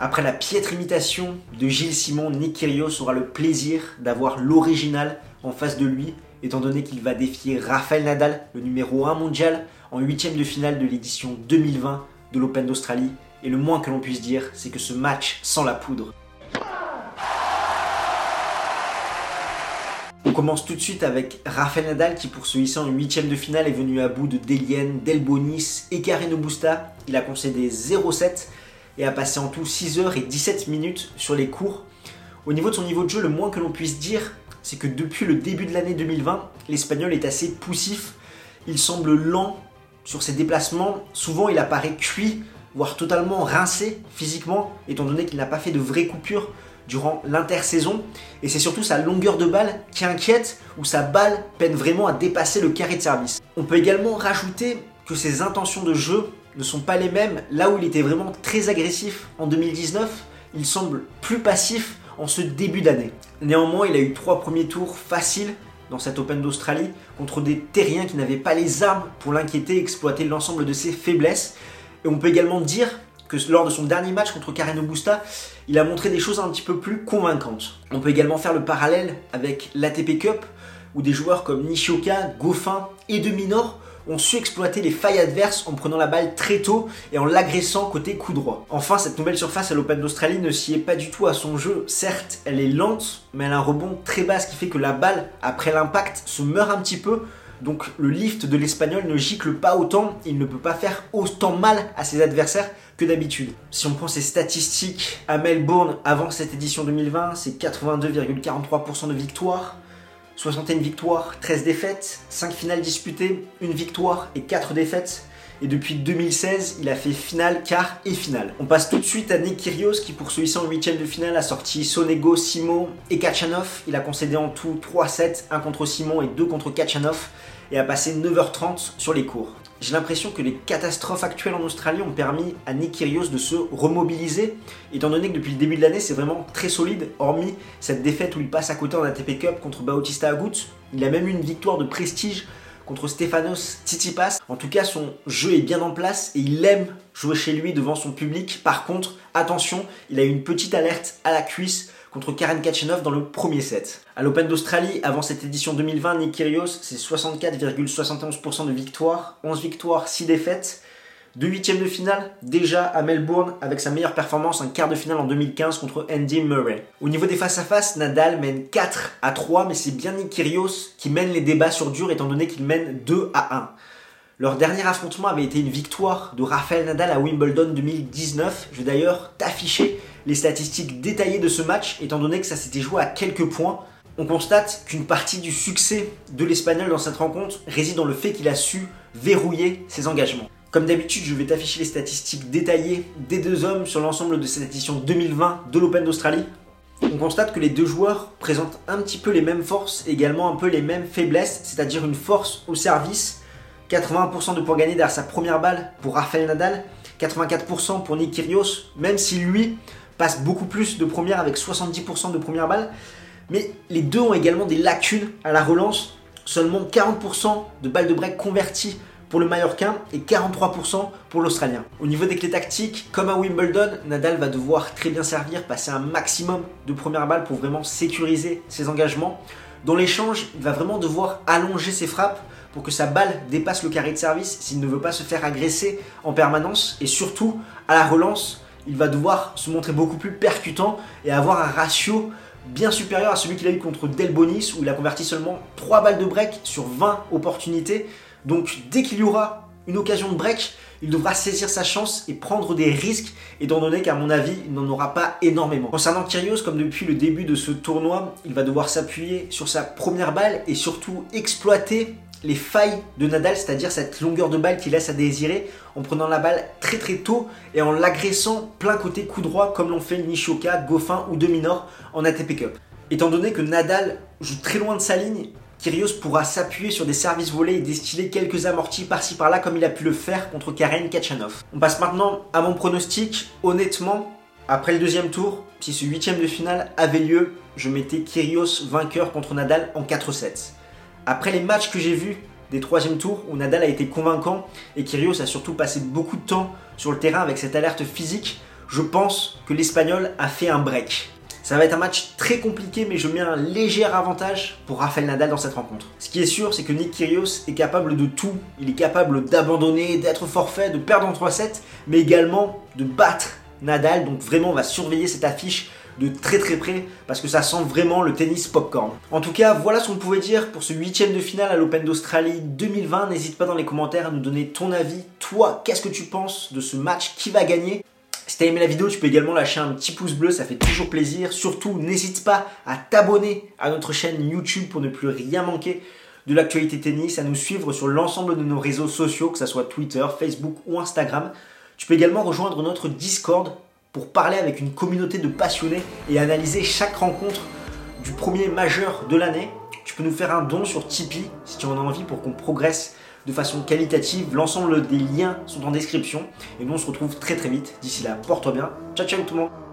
Après la piètre imitation de Gilles Simon, Nick Kyrgios aura le plaisir d'avoir l'original en face de lui, étant donné qu'il va défier Rafael Nadal, le numéro 1 mondial, en huitième de finale de l'édition 2020 de l'Open d'Australie. Et le moins que l'on puisse dire, c'est que ce match sent la poudre. On commence tout de suite avec Rafael Nadal qui pour ce hisser en huitième de finale est venu à bout de Delien, Delbonis et Carreno Busta. Il a concédé 0-7 et a passé en tout 6 heures et 17 minutes sur les cours. Au niveau de son niveau de jeu, le moins que l'on puisse dire, c'est que depuis le début de l'année 2020, l'Espagnol est assez poussif. Il semble lent sur ses déplacements. Souvent, il apparaît cuit, voire totalement rincé physiquement, étant donné qu'il n'a pas fait de vraies coupures durant l'intersaison. Et c'est surtout sa longueur de balle qui inquiète, où sa balle peine vraiment à dépasser le carré de service. On peut également rajouter que ses intentions de jeu ne sont pas les mêmes. Là où il était vraiment très agressif en 2019, il semble plus passif en ce début d'année. Néanmoins, il a eu trois premiers tours faciles dans cette Open d'Australie contre des terriens qui n'avaient pas les armes pour l'inquiéter et exploiter l'ensemble de ses faiblesses. Et on peut également dire que lors de son dernier match contre Karen Augusta, il a montré des choses un petit peu plus convaincantes. On peut également faire le parallèle avec l'ATP Cup, où des joueurs comme Nishioka, Goffin et Deminor ont su exploiter les failles adverses en prenant la balle très tôt et en l'agressant côté coup droit. Enfin, cette nouvelle surface à l'Open d'Australie ne s'y est pas du tout à son jeu. Certes, elle est lente, mais elle a un rebond très bas, ce qui fait que la balle, après l'impact, se meurt un petit peu. Donc le lift de l'espagnol ne gicle pas autant, il ne peut pas faire autant mal à ses adversaires que d'habitude. Si on prend ses statistiques à Melbourne avant cette édition 2020, c'est 82,43% de victoire, 61 victoires, 13 défaites, 5 finales disputées, 1 victoire et 4 défaites. Et depuis 2016, il a fait finale, quart et finale. On passe tout de suite à Nick Kyrgios qui pour ce hisser en 8 de finale a sorti Sonego, Simo et Kachanov. Il a concédé en tout 3 sets, 1 contre Simon et 2 contre Kachanov et a passé 9h30 sur les cours. J'ai l'impression que les catastrophes actuelles en Australie ont permis à Nick Kyrgios de se remobiliser, étant donné que depuis le début de l'année, c'est vraiment très solide, hormis cette défaite où il passe à côté en ATP Cup contre Bautista Agut. Il a même eu une victoire de prestige contre Stefanos Tsitsipas. En tout cas, son jeu est bien en place et il aime jouer chez lui devant son public. Par contre, attention, il a eu une petite alerte à la cuisse contre Karen Kachanov dans le premier set. À l'Open d'Australie, avant cette édition 2020, Nick Kyrgios, c'est 64,71% de victoires, 11 victoires, 6 défaites. Deux huitièmes de finale, déjà à Melbourne, avec sa meilleure performance, un quart de finale en 2015 contre Andy Murray. Au niveau des face-à-face, Nadal mène 4 à 3, mais c'est bien Nick Kyrgios qui mène les débats sur dur, étant donné qu'il mène 2 à 1. Leur dernier affrontement avait été une victoire de Rafael Nadal à Wimbledon 2019. Je vais d'ailleurs t'afficher les statistiques détaillées de ce match, étant donné que ça s'était joué à quelques points. On constate qu'une partie du succès de l'Espagnol dans cette rencontre réside dans le fait qu'il a su verrouiller ses engagements. Comme d'habitude, je vais t'afficher les statistiques détaillées des deux hommes sur l'ensemble de cette édition 2020 de l'Open d'Australie. On constate que les deux joueurs présentent un petit peu les mêmes forces, également un peu les mêmes faiblesses, c'est-à-dire une force au service, 80% de points gagnés derrière sa première balle pour Rafael Nadal, 84% pour Nick Kyrgios, même si lui passe beaucoup plus de première avec 70% de première balle. Mais les deux ont également des lacunes à la relance. Seulement 40% de balles de break converties pour le Mallorquin et 43% pour l'Australien. Au niveau des clés tactiques, comme à Wimbledon, Nadal va devoir très bien servir, passer un maximum de première balle pour vraiment sécuriser ses engagements. Dans l'échange, il va vraiment devoir allonger ses frappes pour que sa balle dépasse le carré de service s'il ne veut pas se faire agresser en permanence. Et surtout, à la relance, il va devoir se montrer beaucoup plus percutant et avoir un ratio bien supérieur à celui qu'il a eu contre Delbonis où il a converti seulement 3 balles de break sur 20 opportunités. Donc dès qu'il y aura une occasion de break, il devra saisir sa chance et prendre des risques, étant donné qu'à mon avis, il n'en aura pas énormément. Concernant Kyrgios, comme depuis le début de ce tournoi, il va devoir s'appuyer sur sa première balle et surtout exploiter les failles de Nadal, c'est-à-dire cette longueur de balle qui laisse à désirer en prenant la balle très très tôt et en l'agressant plein côté coup droit comme l'ont fait Nishoka, Goffin ou Deminor en ATP Cup. Étant donné que Nadal joue très loin de sa ligne, Kyrgios pourra s'appuyer sur des services volés et distiller quelques amortis par-ci par-là comme il a pu le faire contre Karen Kachanov. On passe maintenant à mon pronostic. Honnêtement, après le deuxième tour, si ce huitième de finale avait lieu, je mettais Kyrgios vainqueur contre Nadal en 4-7. Après les matchs que j'ai vus des troisièmes tours où Nadal a été convaincant et Kyrgios a surtout passé beaucoup de temps sur le terrain avec cette alerte physique, je pense que l'Espagnol a fait un break. Ça va être un match très compliqué, mais je mets un léger avantage pour Rafael Nadal dans cette rencontre. Ce qui est sûr, c'est que Nick Kyrgios est capable de tout. Il est capable d'abandonner, d'être forfait, de perdre en 3-7, mais également de battre Nadal. Donc vraiment, on va surveiller cette affiche de très très près parce que ça sent vraiment le tennis popcorn. En tout cas, voilà ce qu'on pouvait dire pour ce huitième de finale à l'Open d'Australie 2020. N'hésite pas dans les commentaires à nous donner ton avis. Toi, qu'est-ce que tu penses de ce match? Qui va gagner? Si t'as aimé la vidéo, tu peux également lâcher un petit pouce bleu, ça fait toujours plaisir. Surtout, n'hésite pas à t'abonner à notre chaîne YouTube pour ne plus rien manquer de l'actualité tennis, à nous suivre sur l'ensemble de nos réseaux sociaux, que ce soit Twitter, Facebook ou Instagram. Tu peux également rejoindre notre Discord pour parler avec une communauté de passionnés et analyser chaque rencontre du premier majeur de l'année. Tu peux nous faire un don sur Tipeee si tu en as envie pour qu'on progresse de façon qualitative. L'ensemble des liens sont en description. Et nous, on se retrouve très très vite. D'ici là, porte-toi bien. Ciao, ciao tout le monde.